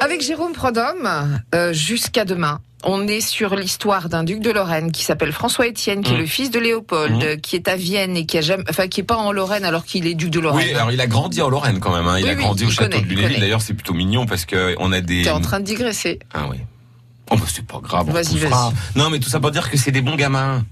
Avec Jérôme Prodhomme, euh, jusqu'à demain. On est sur l'histoire d'un duc de Lorraine qui s'appelle François Étienne, qui est Mmh. le fils de Léopold, Mmh. qui est à Vienne et qui a jamais, enfin, qui est pas en Lorraine alors qu'il est duc de Lorraine. Oui, alors il a grandi en Lorraine quand même. Hein. Il Oui, a oui, grandi au château connaît, de il Lunéville. D'ailleurs, c'est plutôt mignon parce que on a des. T'es en train de digresser. Ah oui. Oh bah c'est pas grave. on Vas-y, vas-y. Non, mais tout ça pour dire que c'est des bons gamins.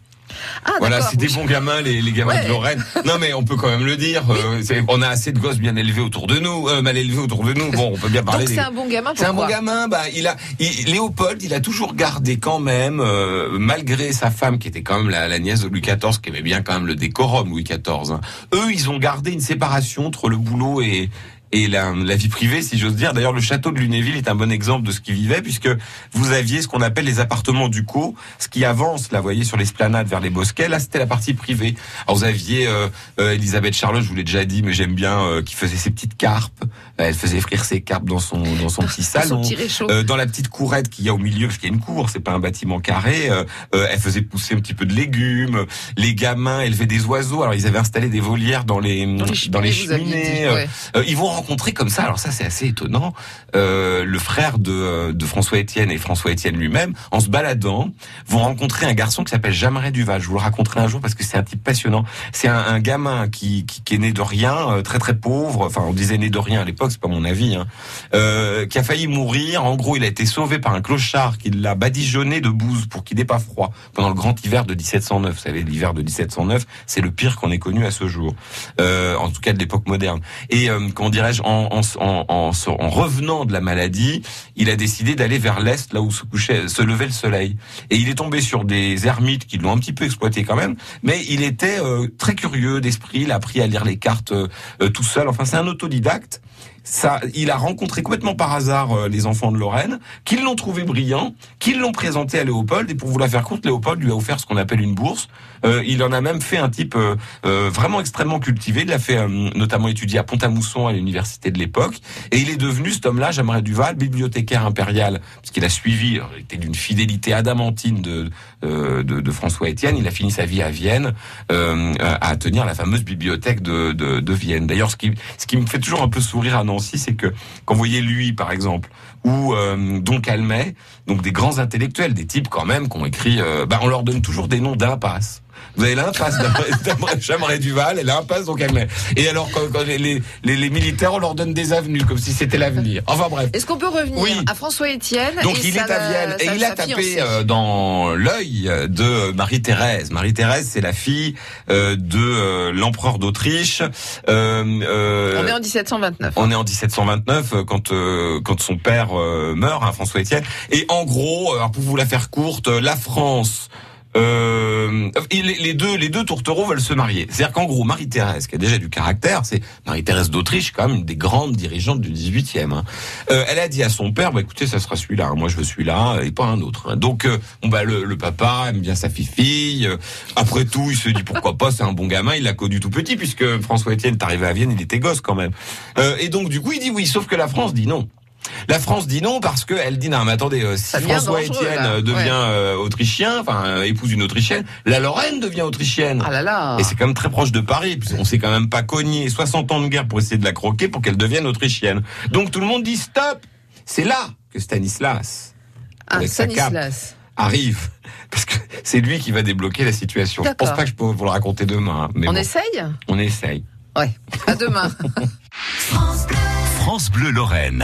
Ah, Voilà, c'est des bons gamins, les, les gamins Ouais. de Lorraine. Non, mais on peut quand même le dire. euh, on a assez de gosses bien élevés autour de nous, euh, mal élevés autour de nous. Bon, on peut bien parler. Donc des- c'est un bon gamin. C'est un bon gamin. Bah, il a, il- Léopold, il a toujours gardé quand même, euh, malgré sa femme qui était quand même la, la nièce de Louis XIV, qui aimait bien quand même le décorum Louis XIV. hein. Eux, ils ont gardé une séparation entre le boulot et et la, la vie privée, si j'ose dire. D'ailleurs, le château de Lunéville est un bon exemple de ce qui vivait, puisque vous aviez ce qu'on appelle les appartements du co, ce qui avance, là, vous voyez, sur l'esplanade vers les bosquets. Là, c'était la partie privée. Alors, vous aviez euh, euh, Elisabeth Charlotte, je vous l'ai déjà dit, mais j'aime bien, euh, qui faisait ses petites carpes. Elle faisait frire ses carpes dans son dans son petit Son salon. petit réchaud. Euh, dans la petite courette qu'il y a au milieu, parce qu'il y a une cour, c'est pas un bâtiment carré, euh, elle faisait pousser un petit peu de légumes. Les gamins élevaient des oiseaux. Alors ils avaient installé des volières dans les Dans les cheminées, dit, ouais. ils vont rencontrer comme ça. Alors ça, c'est assez étonnant. euh, le frère de, euh, de François Étienne et François Étienne lui-même, en se baladant, vont rencontrer un garçon qui s'appelle Jameret Duval. Je vous le raconterai un jour parce que c'est un type passionnant. C'est un, gamin qui, qui, est né de rien, euh, très très pauvre. Enfin, on disait né de rien à l'époque, c'est pas mon avis. Hein. Qui a failli mourir. En gros, il a été sauvé par un clochard qui l'a badigeonné de bouse pour qu'il n'ait pas froid pendant le grand hiver de 1709. Vous savez, l'hiver de 1709, c'est le pire qu'on ait connu à ce jour, en tout cas de l'époque moderne. Et euh, comment dirais-je, en, revenant de la maladie, il a décidé d'aller vers l'est, là où se couchait, se levait le soleil. Et il est tombé sur des ermites qui l'ont un petit peu exploité quand même, mais il était euh, très curieux d'esprit. Il a appris à lire les cartes euh, euh, tout seul. Enfin, c'est un autodidacte. Il a rencontré complètement par hasard euh, les enfants de Lorraine, qui l'ont trouvé brillant, qui l'ont présenté à Léopold, et pour vous la faire courte, Léopold lui a offert ce qu'on appelle une bourse. Euh, il en a même fait un type euh, vraiment extrêmement cultivé. Il l'a fait notamment étudier à Pont-à-Mousson à l'université de l'époque, et il est devenu cet homme-là, Jameret Duval, bibliothécaire impérial, parce qu'il a suivi, il était d'une fidélité adamantine de, de, François Étienne. Il a fini sa vie à Vienne, à tenir la fameuse bibliothèque de, de, Vienne. D'ailleurs, ce qui, ce qui me fait toujours un peu sourire à C'est que quand vous voyez lui, par exemple, ou euh, Don Calmet, donc des grands intellectuels, des types quand même qui ont écrit, euh, bah, on leur donne toujours des noms d'impasses. Vous avez l'impasse Jameret Duval et l'impasse Don Calmet. Et alors, quand, quand les, les, les- les militaires, on leur donne des avenues, comme si c'était l'avenir. Enfin bref. Est-ce qu'on peut revenir Oui. à François Étienne Donc et il est à Vienne et il a tapé euh, dans l'œil de Marie-Thérèse. Marie-Thérèse, c'est la fille euh, de euh, l'empereur d'Autriche. Euh, euh, On est en 1729. on est en 1729 euh, quand quand son père meurt, hein, François Étienne. Et en gros, alors pour vous la faire courte, la France. Euh, et les, deux, les deux tourtereaux veulent se marier. C'est-à-dire qu'en gros, Marie-Thérèse, qui a déjà du caractère, c'est Marie-Thérèse d'Autriche, quand même une des grandes dirigeantes du 18e. hein. Euh, elle a dit à son père, bah, écoutez, ça sera celui-là. hein. Moi, je veux celui-là et pas un autre. hein. Donc, euh, bon, bah, le, le papa aime bien sa fille. Euh, Après tout, il se dit pourquoi pas, c'est un bon gamin. Il l'a connu tout petit, puisque François Étienne est arrivé à Vienne, il était gosse quand même. Euh, et donc, du coup, il dit oui, sauf que la France dit non. La France dit non parce qu'elle dit non mais attendez euh, si François là. euh, devient Ouais. euh, autrichien, enfin euh, épouse une autrichienne, la Lorraine devient autrichienne. Ah là là. Et c'est quand même très proche de Paris, puis on s'est quand même pas cogné 60 ans de guerre pour essayer de la croquer pour qu'elle devienne autrichienne. Donc tout le monde dit stop. C'est là que Stanislas Ah, avec sa cape. Stanislas. arrive parce que c'est lui qui va débloquer la situation. Je pense pas que je peux vous le raconter demain, hein, mais On bon, essaye? On essaye. Ouais. À demain. France Bleu Lorraine.